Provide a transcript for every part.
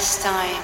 endless time.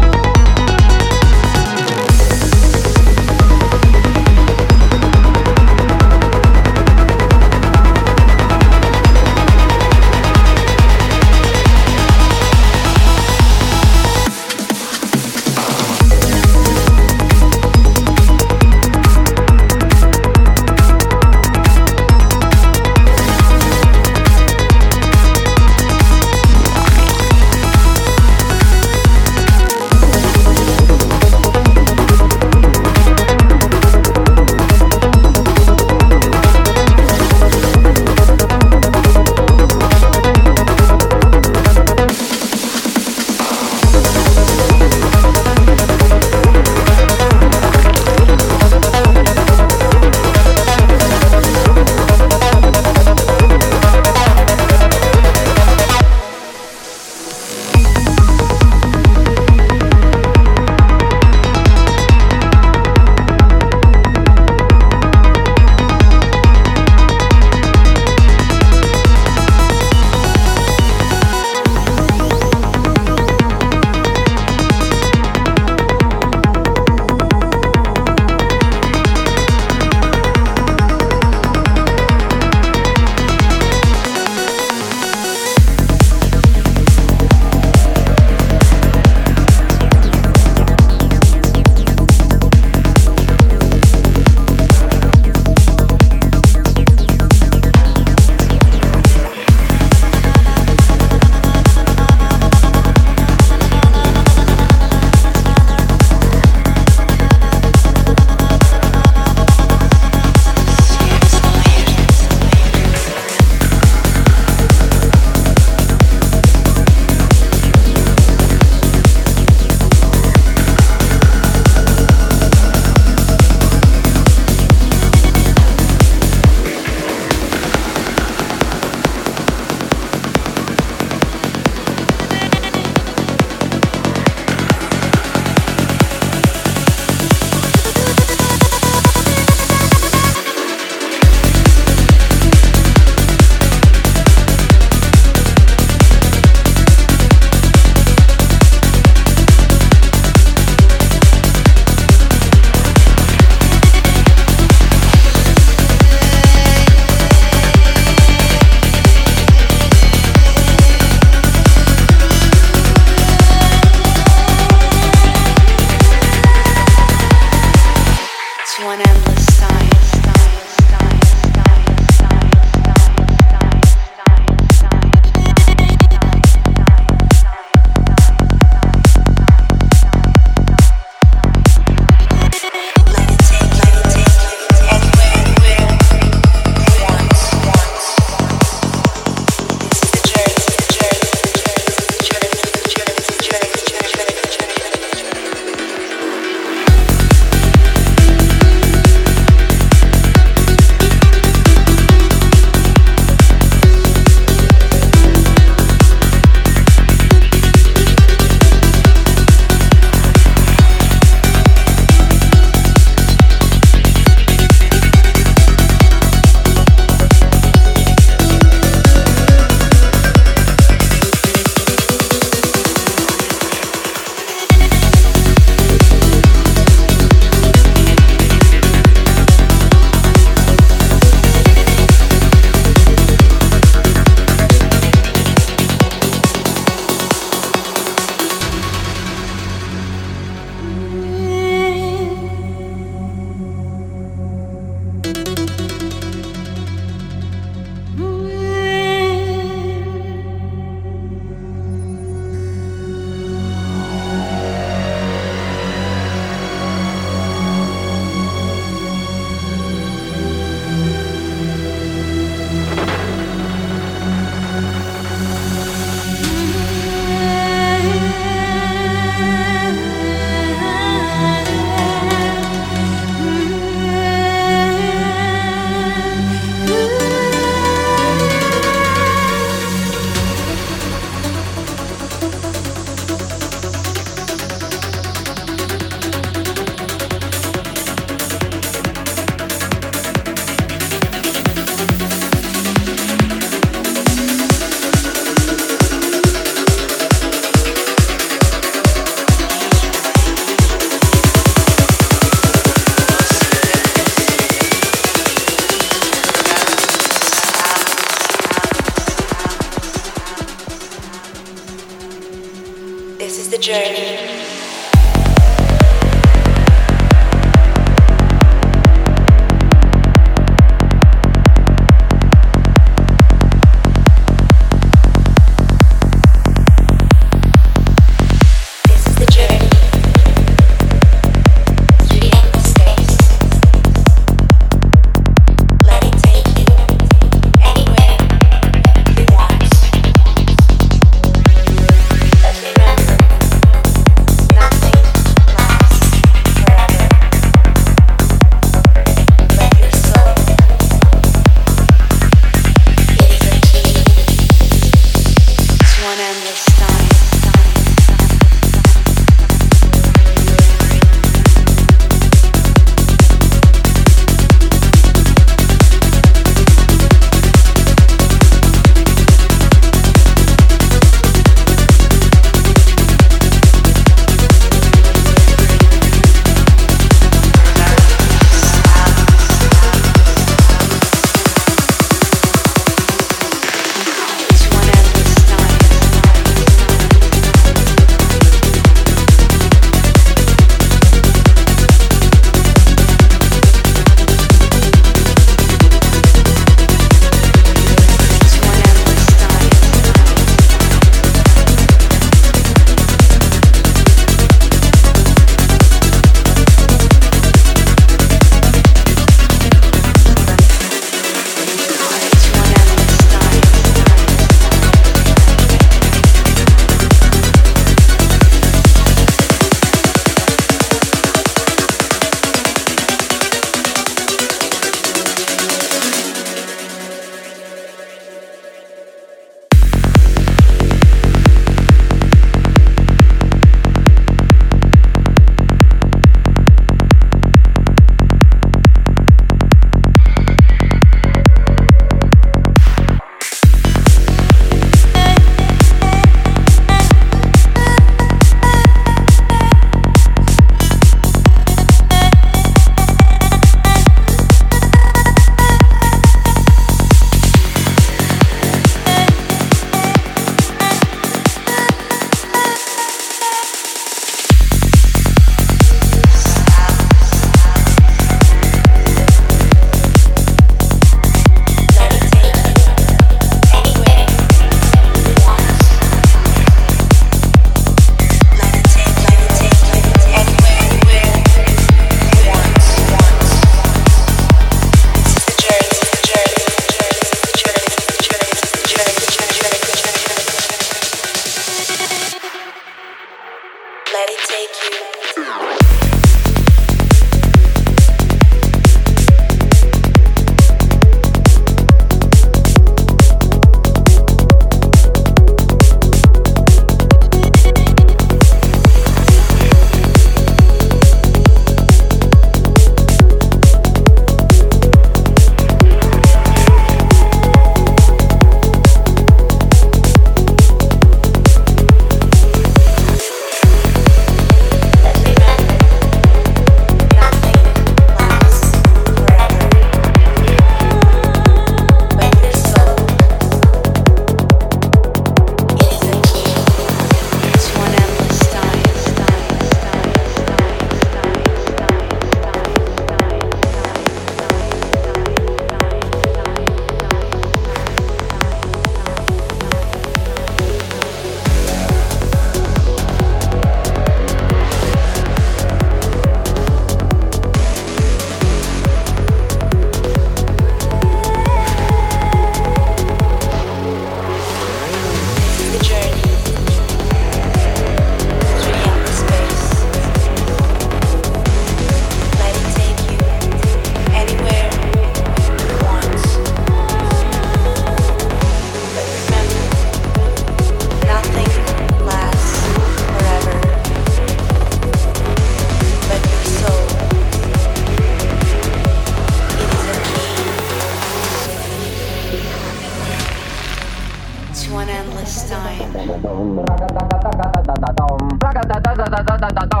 打打打打